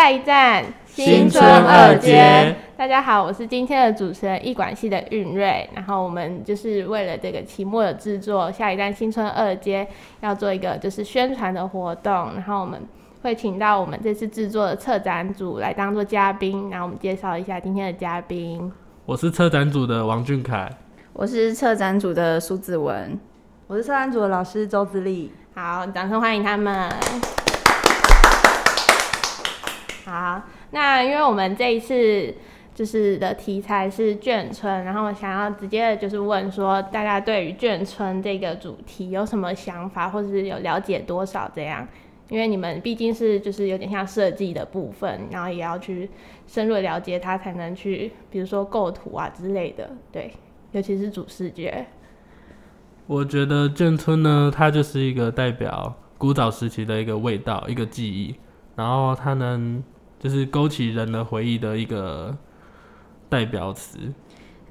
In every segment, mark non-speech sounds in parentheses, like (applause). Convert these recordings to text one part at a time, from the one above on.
下一站新春二街。大家好，我是今天的主持人艺管系的韵瑞。然后我们就是为了这个期末的制作，下一站新春二街要做一个就是宣传的活动。然后我们会请到我们这次制作的策展组来当做嘉宾。然后我们介绍一下今天的嘉宾。我是策展组的王俊凯，我是策展组的苏子文，我是策展组的老师周子立。好，掌声欢迎他们。好，那因为我们这一次就是的题材是眷村，然后我想要直接的就是问说，大家对于眷村这个主题有什么想法，或者是有了解多少这样？因为你们毕竟是就是有点像设计的部分，然后也要去深入了解它，才能去比如说构图啊之类的，对，尤其是主视觉。我觉得眷村呢，它就是一个代表古早时期的一个味道，一个记忆，然后它能。就是勾起人的回忆的一个代表词。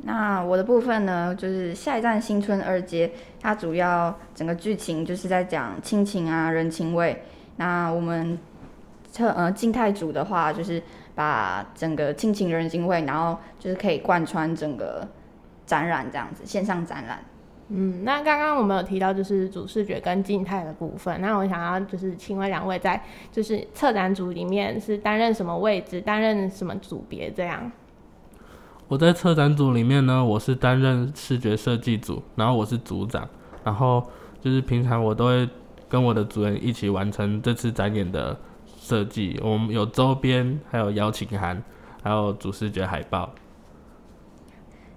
那我的部分呢，就是下一站新村二街，它主要整个剧情就是在讲亲情啊、人情味。那我们特呃静态组的话，就是把整个亲情人情味，然后就是可以贯穿整个展览这样子，线上展览。嗯，那刚刚我们有提到就是主视觉跟静态的部分，那我想要就是请问两位在就是策展组里面是担任什么位置，担任什么组别这样？我在策展组里面呢，我是担任视觉设计组，然后我是组长，然后就是平常我都会跟我的主任一起完成这次展演的设计，我们有周边，还有邀请函，还有主视觉海报。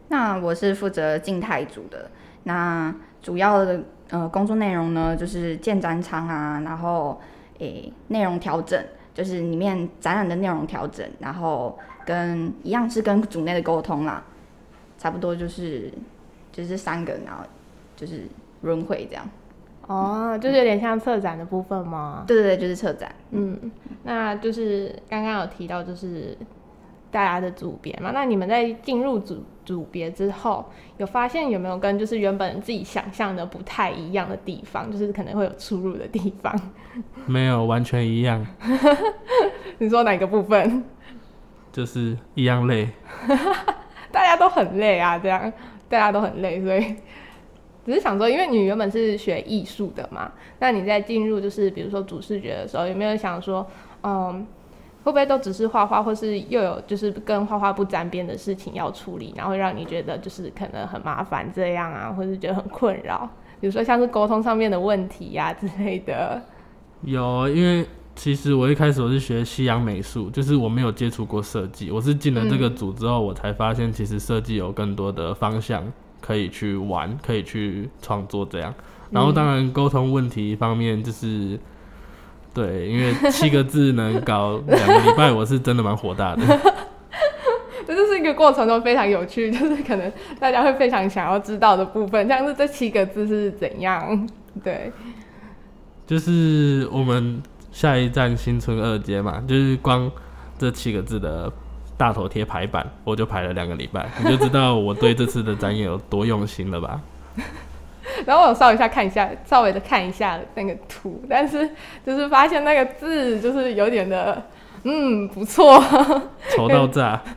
那我是负责静态组的。那主要的呃工作内容呢，就是建展场啊，然后诶内容调整，就是里面展览的内容调整，然后跟一样是跟组内的沟通啦，差不多就是就是三个，然后就是轮回这样。哦，就是有点像策展的部分吗？对对对，就是策展。嗯，那就是刚刚有提到就是。大家的组别嘛，那你们在进入组组别之后，有发现有没有跟就是原本自己想象的不太一样的地方，就是可能会有出入的地方？没有，完全一样。(laughs) 你说哪个部分？就是一样累。(laughs) 大家都很累啊，这样大家都很累，所以只是想说，因为你原本是学艺术的嘛，那你在进入就是比如说主视觉的时候，有没有想说，嗯？会不会都只是画画，或是又有就是跟画画不沾边的事情要处理，然后让你觉得就是可能很麻烦这样啊，或是觉得很困扰？比如说像是沟通上面的问题呀之类的。有，因为其实我一开始我是学西洋美术，就是我没有接触过设计，我是进了这个组之后，我才发现其实设计有更多的方向可以去玩，可以去创作这样。然后当然沟通问题方面就是。对，因为七个字能搞两个礼拜，我是真的蛮火大的。(laughs) 这就是一个过程中非常有趣，就是可能大家会非常想要知道的部分，像是这七个字是怎样。对，就是我们下一站新村二街嘛，就是光这七个字的大头贴排版，我就排了两个礼拜，你就知道我对这次的展演有多用心了吧。然后我稍微一下看一下，稍微的看一下那个图，但是就是发现那个字就是有点的，嗯，不错，(laughs) 丑到炸。(laughs)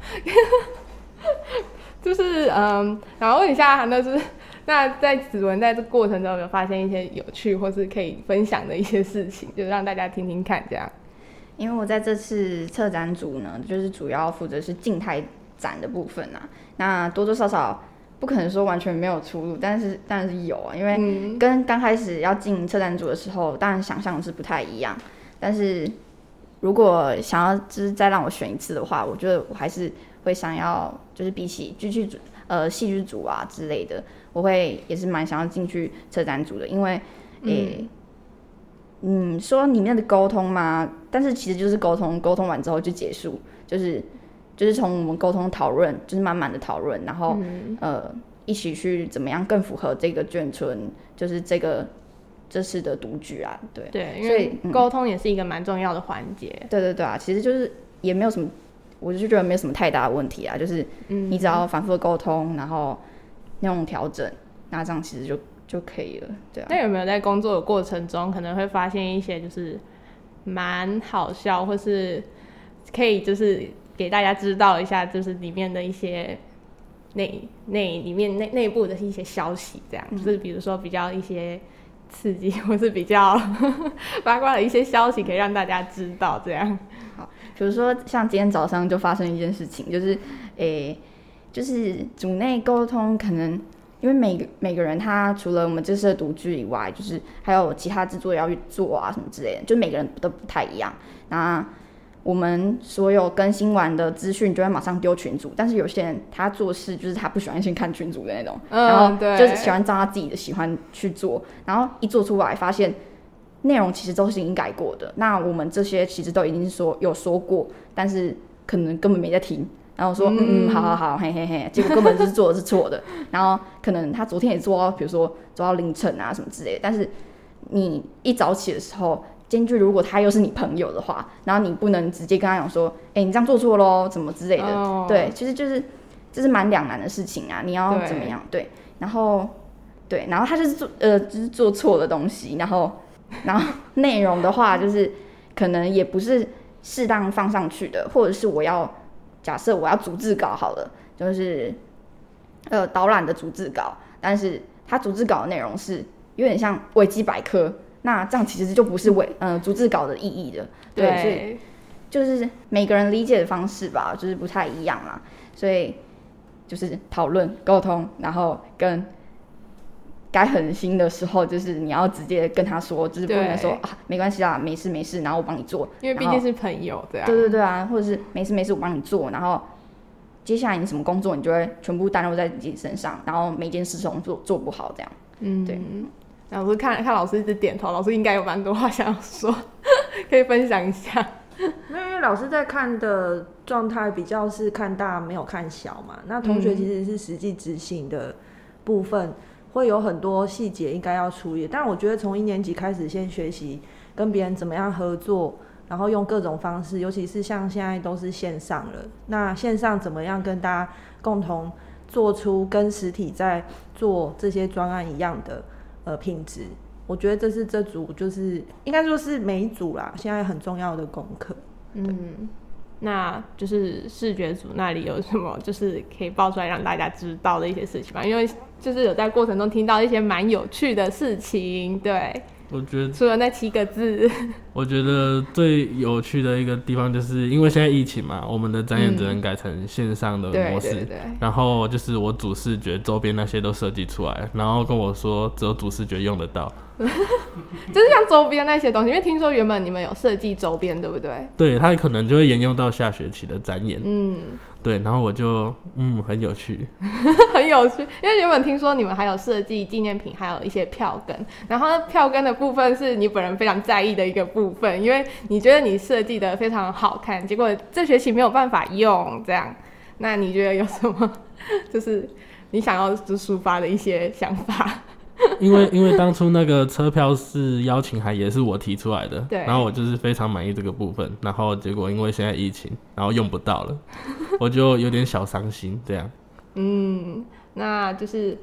就是嗯，然后问一下，那是那在指纹在这过程中有没有发现一些有趣或是可以分享的一些事情，就让大家听听看这样。因为我在这次策展组呢，就是主要负责是静态展的部分啊，那多多少少。不可能说完全没有出路，但是当然是有啊，因为跟刚开始要进车展组的时候，当然想象是不太一样。但是如果想要就是再让我选一次的话，我觉得我还是会想要就是比起剧剧组呃戏剧组啊之类的，我会也是蛮想要进去车展组的，因为诶嗯说里面的沟通嘛，但是其实就是沟通，沟通完之后就结束，就是。就是从我们沟通讨论，就是慢慢的讨论，然后呃一起去怎么样更符合这个眷村，就是这个这次的独居啊，对对，所以沟通也是一个蛮重要的环节。对对对啊，其实就是也没有什么，我就觉得没有什么太大的问题啊，就是你只要反复的沟通，然后那种调整，那这样其实就就可以了，对啊。那有没有在工作的过程中可能会发现一些就是蛮好笑或是？可以就是给大家知道一下，就是里面的一些内内里面内内部的一些消息，这样、就是比如说比较一些刺激 (laughs) 或是比较 (laughs) 八卦的一些消息，可以让大家知道这样。好比如说像今天早上就发生一件事情，就是诶、就是组内沟通可能。因为每个每个人他除了我们这次的独居以外，就是还有其他制作要去做啊什么之类的，就每个人都不太一样。那我们所有更新完的资讯就会马上丢群组，但是有些人他做事就是他不喜欢先看群组的那种，嗯然后对就是喜欢照他自己的喜欢去做，然后一做出来发现内容其实都是已经改过的，那我们这些其实都已经说有说过，但是可能根本没在听。然后说嗯嗯好好好嘿嘿嘿，结果根本就是做的是错的。然后可能他昨天也做到，比如说做到凌晨啊什么之类的。但是你一早起的时候，兼具如果他又是你朋友的话，然后你不能直接跟他讲说，哎、你这样做错喽，怎么之类的。哦对，其实就是这是蛮两难的事情啊，你要怎么样？对，然后对，然后他就是做呃就是做错的东西，然后然后内容的话就是可能也不是适当放上去的，或者是我要假设我要逐字稿好了，就是呃导览的逐字稿，但是他逐字稿的内容是有点像维基百科，那这样其实就不是为呃逐字稿的意义的，对，所以，就是每个人理解的方式吧，就是不太一样啦，所以就是讨论沟通，然后跟该狠心的时候，就是你要直接跟他说，就是不能说对。啊没关系啦，没事没事，然后我帮你做，因为毕竟是朋友对啊。对对对啊，或者是没事没事我帮你做，然后接下来你什么工作你就会全部担落在自己身上，然后每件事情做做不好这样。嗯，对。然后我是看看老师一直点头，老师应该有蛮多话想要说，(laughs) 可以分享一下。因为老师在看的状态比较是看大没有看小嘛，那同学其实是实际执行的部分，会有很多细节应该要处理。但我觉得从一年级开始先学习跟别人怎么样合作，然后用各种方式，尤其是像现在都是线上了，那线上怎么样跟大家共同做出跟实体在做这些专案一样的呃品质。我觉得这是这组就是应该说是每一组啦，现在很重要的功课。嗯，那就是视觉组那里有什么就是可以爆出来让大家知道的一些事情吧？因为就是有在过程中听到一些蛮有趣的事情，对，我觉得除了那七个字，(laughs) 我觉得最有趣的一个地方，就是因为现在疫情嘛，我们的展演只能改成线上的模式。对对，然后就是我主视觉周边那些都设计出来，然后跟我说只有主视觉用得到。(laughs) 就是像周边那些东西，因为听说原本你们有设计周边，对不对？对，它可能就会沿用到下学期的展演。嗯，对，然后我就嗯很有趣。(laughs) 很有趣，因为原本听说你们还有设计纪念品，还有一些票根，然后票根的部分是你本人非常在意的一个部分，因为你觉得你设计的非常好看，结果这学期没有办法用，这样，那你觉得有什么 (laughs) 就是你想要就抒发的一些想法？因为因为当初那个车票是邀请函也是我提出来的，对然后我就是非常满意这个部分，然后结果因为现在疫情，然后用不到了，我就有点小伤心。这样，嗯，那就是。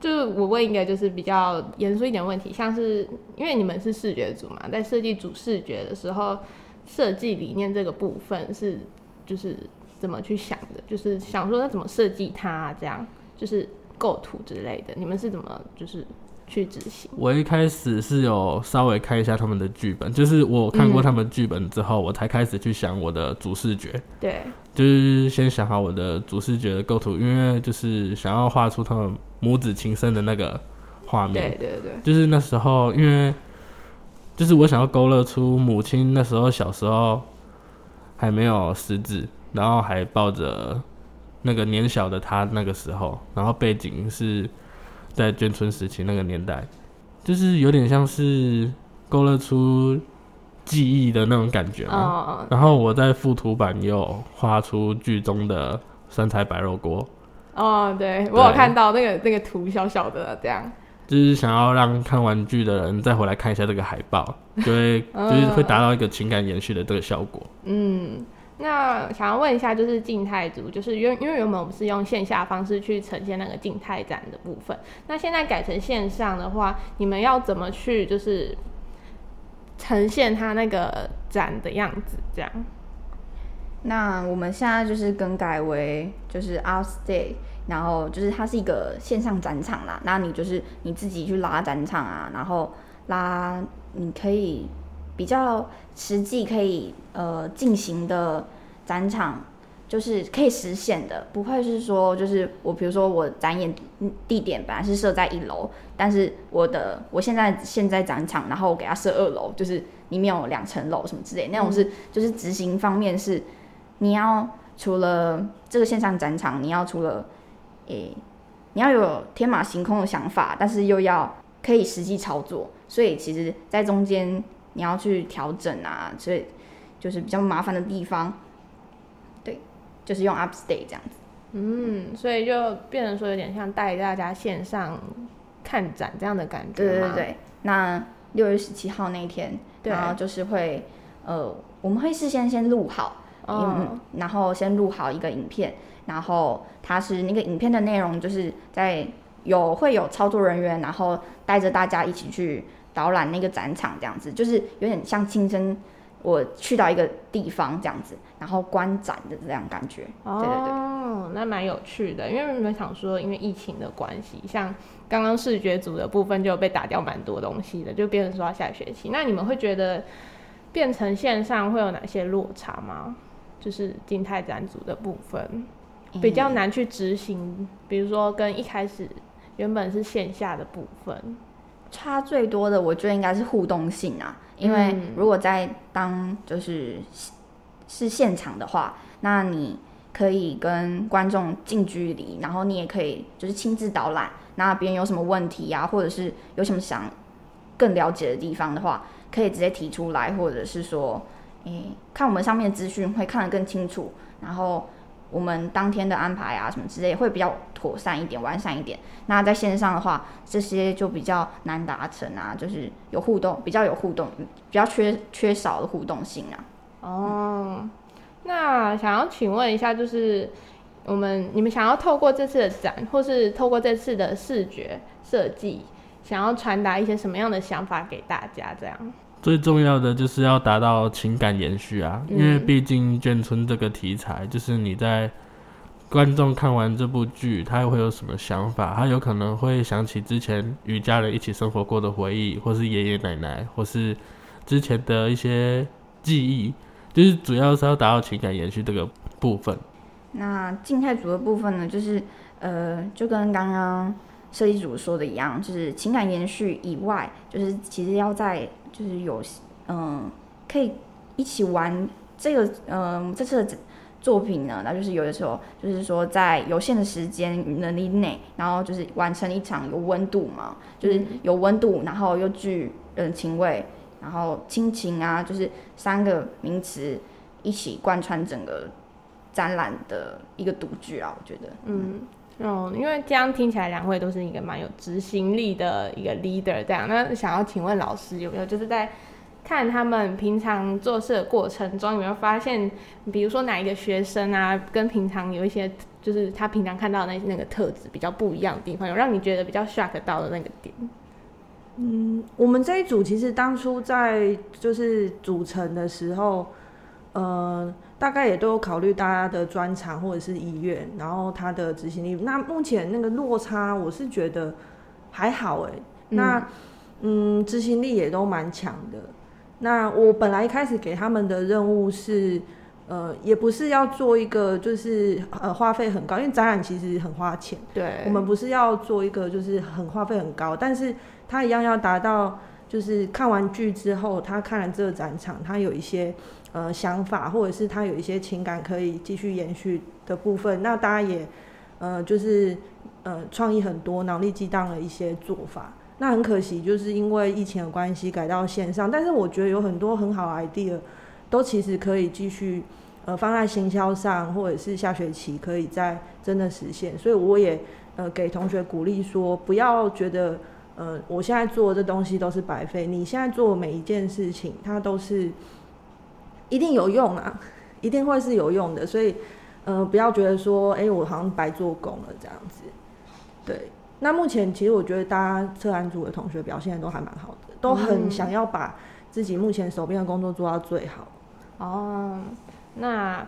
就是我问一个就是比较严肃一点问题，像是因为你们是视觉组嘛，在设计主视觉的时候，设计理念这个部分是就是怎么去想的？就是想说要怎么设计它，这样就是构图之类的，你们是怎么就是去执行？我一开始是有稍微看一下他们的剧本，就是我看过他们剧本之后，我才开始去想我的主视觉，对，就是先想好我的主视觉的构图，因为就是想要画出他们母子情深的那个画面对。对对，就是那时候，因为就是我想要勾勒出母亲那时候小时候还没有识字，然后还抱着那个年小的他那个时候，然后背景是在眷村时期那个年代，就是有点像是勾勒出记忆的那种感觉嘛。嗯，然后我在附图版也有画出剧中的酸菜白肉锅，哦，对我有看到那个那个图小小的这样，就是想要让看玩具的人再回来看一下这个海报，就会 (laughs) 就是会达到一个情感延续的这个效果。嗯，那想要问一下，就是静态组，就是因为因为原本我们是用线下方式去呈现那个静态展的部分，那现在改成线上的话，你们要怎么去就是呈现它那个展的样子？这样，那我们现在就是更改为就是 Art Day，然后就是它是一个线上展场啦。那你就是你自己去拉展场啊，然后拉你可以比较实际可以呃进行的展场，就是可以实现的，不会是说就是我比如说我展演地点本来是设在一楼，但是我的我现在现在展场，然后我给它设二楼，就是里面有两层楼什么之类，那种是就是执行方面是。你要除了这个线上展场，你要除了，诶，你要有天马行空的想法，但是又要可以实际操作，所以其实，在中间你要去调整啊，所以就是比较麻烦的地方，对，就是用 Upstay 这样子。嗯，所以就变成说有点像带大家线上看展这样的感觉。对对对。那六月十七号那一天，然后就是会，呃，我们会事先先录好。嗯，然后先录好一个影片，然后它是那个影片的内容，就是在有会有操作人员，然后带着大家一起去导览那个展场，这样子就是有点像亲身我去到一个地方这样子，然后观展的这样感觉。对对对，那蛮有趣的，因为你们想说，因为疫情的关系，像刚刚视觉组的部分就被打掉蛮多东西的，就变成说要下学期。那你们会觉得变成线上会有哪些落差吗？就是静态展组的部分比较难去执行，比如说跟一开始原本是线下的部分，差最多的我觉得应该是互动性啊，因为如果在当就是是现场的话，那你可以跟观众近距离，然后你也可以就是亲自导览，那别人有什么问题啊，或者是有什么想更了解的地方的话，可以直接提出来，或者是说。诶，看我们上面资讯会看得更清楚，然后我们当天的安排啊什么之类会比较妥善一点、完善一点。那在线上的话，这些就比较难达成啊，就是有互动，比较有互动，比较缺缺少的互动性啊。哦，那想要请问一下，就是我们你们想要透过这次的展，或是透过这次的视觉设计，想要传达一些什么样的想法给大家？这样？最重要的就是要达到情感延续啊，因为毕竟眷村这个题材，就是你在观众看完这部剧，他会有什么想法？他有可能会想起之前与家人一起生活过的回忆，或是爷爷奶奶，或是之前的一些记忆，就是主要是要达到情感延续这个部分。那静态组的部分呢，就是呃，就跟刚刚设计组说的一样，就是情感延续以外，就是其实要在就是有，嗯，可以一起玩这个，嗯，这次的作品呢，那就是有的时候，就是说在有限的时间能力内，然后就是完成一场有温度嘛，就是有温度，然后又具人情味，然后亲情啊，就是三个名词一起贯穿整个展览的一个独具啊，我觉得，嗯。哦，因为这样听起来两位都是一个蛮有执行力的一个 leader，这样。那想要请问老师有没有就是在看他们平常做事的过程中，有没有发现，比如说哪一个学生啊，跟平常有一些就是他平常看到那那个特质比较不一样的地方，有让你觉得比较 shock 到的那个点？嗯，我们这一组其实当初在就是组成的时候，呃。大概也都有考虑大家的专长或者是意愿，然后他的执行力。那目前那个落差，我是觉得还好哎。那嗯，执行力也都蛮强的。那我本来一开始给他们的任务是，呃，也不是要做一个就是呃花费很高，因为展览其实很花钱。对。我们不是要做一个就是很花费很高，但是他一样要达到，就是看完剧之后，他看了这个展场，他有一些。呃，想法或者是他有一些情感可以继续延续的部分，那大家也呃就是呃创意很多，脑力激荡了一些做法。那很可惜，就是因为疫情的关系改到线上，但是我觉得有很多很好的 idea 都其实可以继续呃放在行销上，或者是下学期可以再真的实现。所以我也呃给同学鼓励说，不要觉得呃我现在做的这东西都是白费，你现在做每一件事情，它都是。一定有用啊，一定会是有用的，所以，呃，不要觉得说，哎，我好像白做工了这样子。对，那目前其实我觉得大家测案组的同学表现都还蛮好的，都很想要把自己目前手边的工作做到最好。哦，那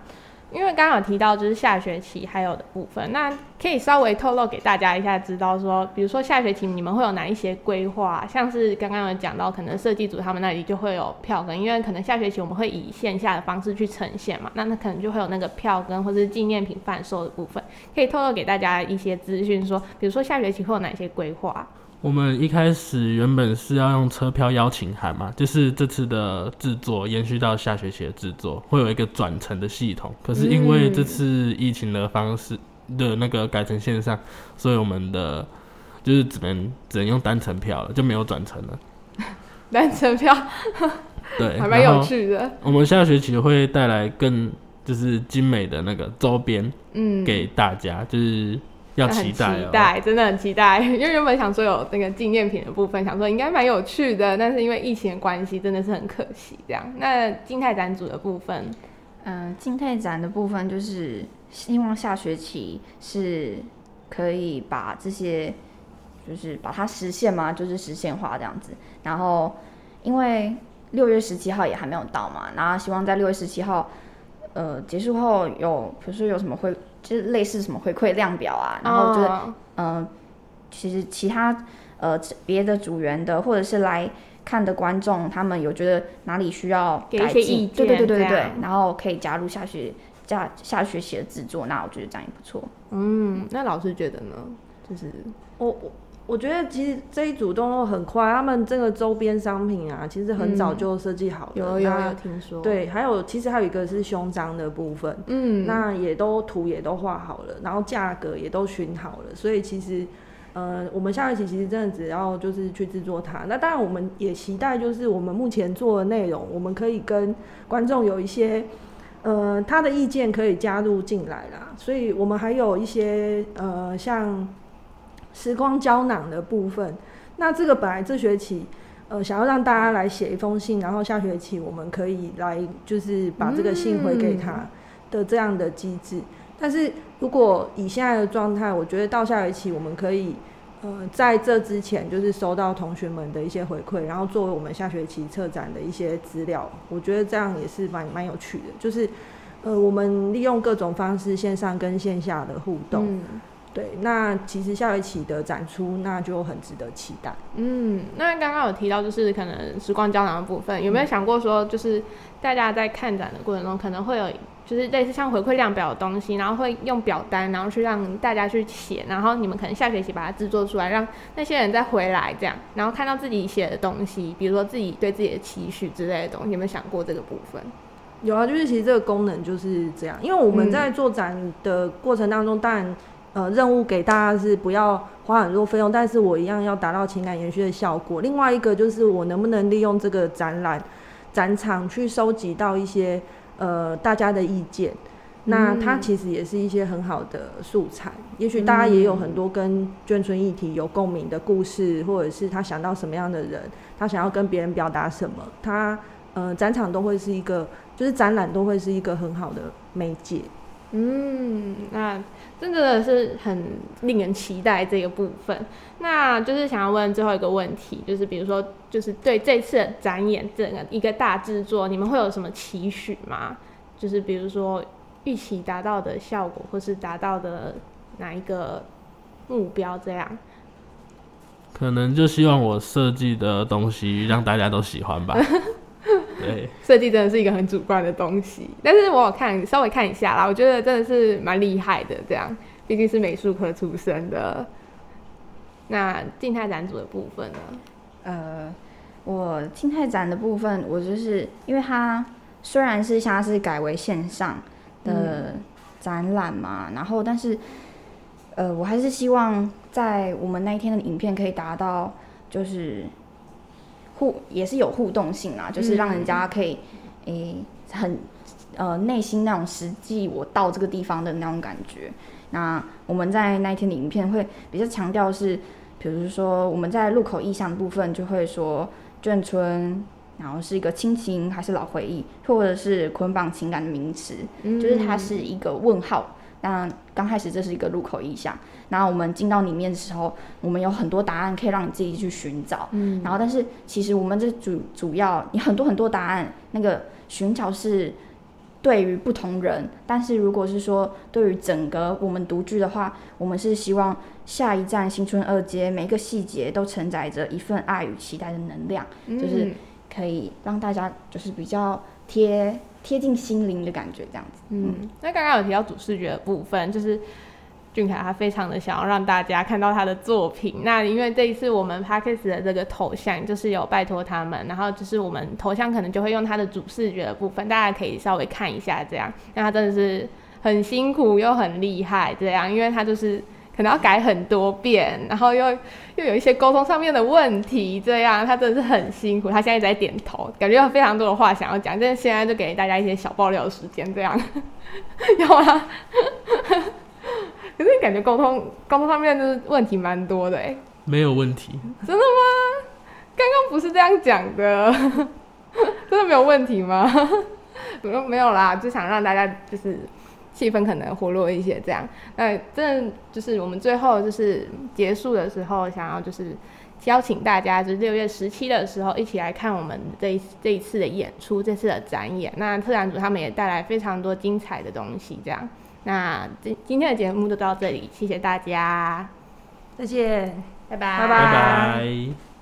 因为刚刚提到就是下学期还有的部分，那可以稍微透露给大家一下，知道说，比如说下学期你们会有哪一些规划？像是刚刚有讲到，可能设计组他们那里就会有票根，因为可能下学期我们会以线下的方式去呈现嘛，那那可能就会有那个票根或是纪念品贩售的部分，可以透露给大家一些资讯，说比如说下学期会有哪些规划？我们一开始原本是要用车票邀请函嘛，就是这次的制作延续到下学期的制作，会有一个转乘的系统。可是因为这次疫情的方式的那个改成线上，所以我们的就是只能只能用单程票了，就没有转乘了。(laughs) 单程票，(laughs) 对，还蛮有趣的。我们下学期会带来更就是精美的那个周边，嗯，给大家就是。要期待，期待，真的很期待。(laughs) 因为原本想说有那个纪念品的部分，想说应该蛮有趣的，但是因为疫情的关系，真的是很可惜。这样，那静态展组的部分，嗯，静态展的部分就是希望下学期是可以把这些，就是把它实现嘛，就是实现化这样子。然后，因为六月十七号也还没有到嘛，然后希望在六月十七号，呃，结束后有，比如说有什么会。就是类似什么回馈量表啊，然后就是嗯，其实其他呃别的组员的或者是来看的观众，他们有觉得哪里需要改进，对对对对对，然后可以加入下学下下学期的制作，那我觉得这样也不错。嗯，那老师觉得呢？就是我我。我觉得其实这一组动作很快，他们这个周边商品啊，其实很早就设计好了。有有有听说？对，还有其实还有一个是胸章的部分，嗯，那也都图也都画好了，然后价格也都询好了，所以其实，呃，我们下一期其实真的只要就是去制作它。那当然我们也期待就是我们目前做的内容，我们可以跟观众有一些，呃，他的意见可以加入进来啦。所以我们还有一些呃像。时光胶囊的部分，那这个本来这学期，呃，想要让大家来写一封信，然后下学期我们可以来就是把这个信回给他的这样的机制。但是如果以现在的状态，我觉得到下学期我们可以，呃，在这之前就是收到同学们的一些回馈，然后作为我们下学期策展的一些资料，我觉得这样也是蛮蛮有趣的。就是，呃，我们利用各种方式，线上跟线下的互动。对，那其实下学期的展出那就很值得期待。嗯，那刚刚有提到就是可能时光胶囊的部分，有没有想过说，就是大家在看展的过程中，可能会有就是类似像回馈量表的东西，然后会用表单，然后去让大家去写，然后你们可能下学期把它制作出来，让那些人再回来这样，然后看到自己写的东西，比如说自己对自己的期许之类的东西，有没有想过这个部分？有啊，就是其实这个功能就是这样，因为我们在做展的过程当中，当然。呃，任务给大家是不要花很多费用，但是我一样要达到情感延续的效果。另外一个就是我能不能利用这个展览展场去收集到一些呃大家的意见，那它其实也是一些很好的素材。也许大家也有很多跟眷村议题有共鸣的故事，或者是他想到什么样的人，他想要跟别人表达什么，他呃展场都会是一个，就是展览都会是一个很好的媒介。嗯，那。真的是很令人期待这个部分。那就是想要问最后一个问题，就是比如说，就是对这次的展演整个一个大制作，你们会有什么期许吗？就是比如说预期达到的效果，或是达到的哪一个目标？这样？可能就希望我设计的东西让大家都喜欢吧。(laughs) 对，(laughs) 设计真的是一个很主观的东西，但是我有看稍微看一下啦，我觉得真的是蛮厉害的。这样，毕竟是美术科出身的。那静态展组的部分呢？呃，我静态展的部分，我就是因为它虽然是现在是改为线上的展览嘛，然后但是呃，我还是希望在我们那一天的影片可以达到就是。互也是有互动性啊，就是让人家可以诶很呃内心那种实际我到这个地方的那种感觉。那我们在那一天的影片会比较强调是，比如说我们在路口意象部分就会说眷村，然后是一个亲情还是老回忆，或者是捆绑情感的名词，就是它是一个问号。那刚开始这是一个入口意向，然后我们进到里面的时候，我们有很多答案可以让你自己去寻找。嗯，然后但是其实我们这主主要你很多很多答案，那个寻找是对于不同人，但是如果是说对于整个我们独居的话，我们是希望下一站新春二街每一个细节都承载着一份爱与期待的能量，就是嗯可以让大家就是比较贴贴近心灵的感觉，这样子。嗯，那刚刚有提到主视觉的部分，就是俊凯他非常的想要让大家看到他的作品。那因为这一次我们 p a c k e s 的这个头像，就是有拜托他们，然后就是我们头像可能就会用他的主视觉的部分，大家可以稍微看一下这样。那他真的是很辛苦又很厉害这样，因为他就是。可能要改很多遍，然后又又有一些沟通上面的问题，这样他真的是很辛苦。他现在一直在点头，感觉有非常多的话想要讲，但是现在就给大家一些小爆料的时间，这样 (laughs) 有啊。可是感觉沟通沟通上面就是问题蛮多的哎，没有问题。真的吗？刚刚不是这样讲的，(laughs) 真的没有问题吗？(laughs) 没有没有啦，就想让大家就是气氛可能活络一些这样。那这就是我们最后就是结束的时候想要就是邀请大家就是六月十七的时候一起来看我们这一这一次的演出这次的展演。那特展组他们也带来非常多精彩的东西这样。那今今天的节目就到这里谢谢大家。再见拜拜。拜拜。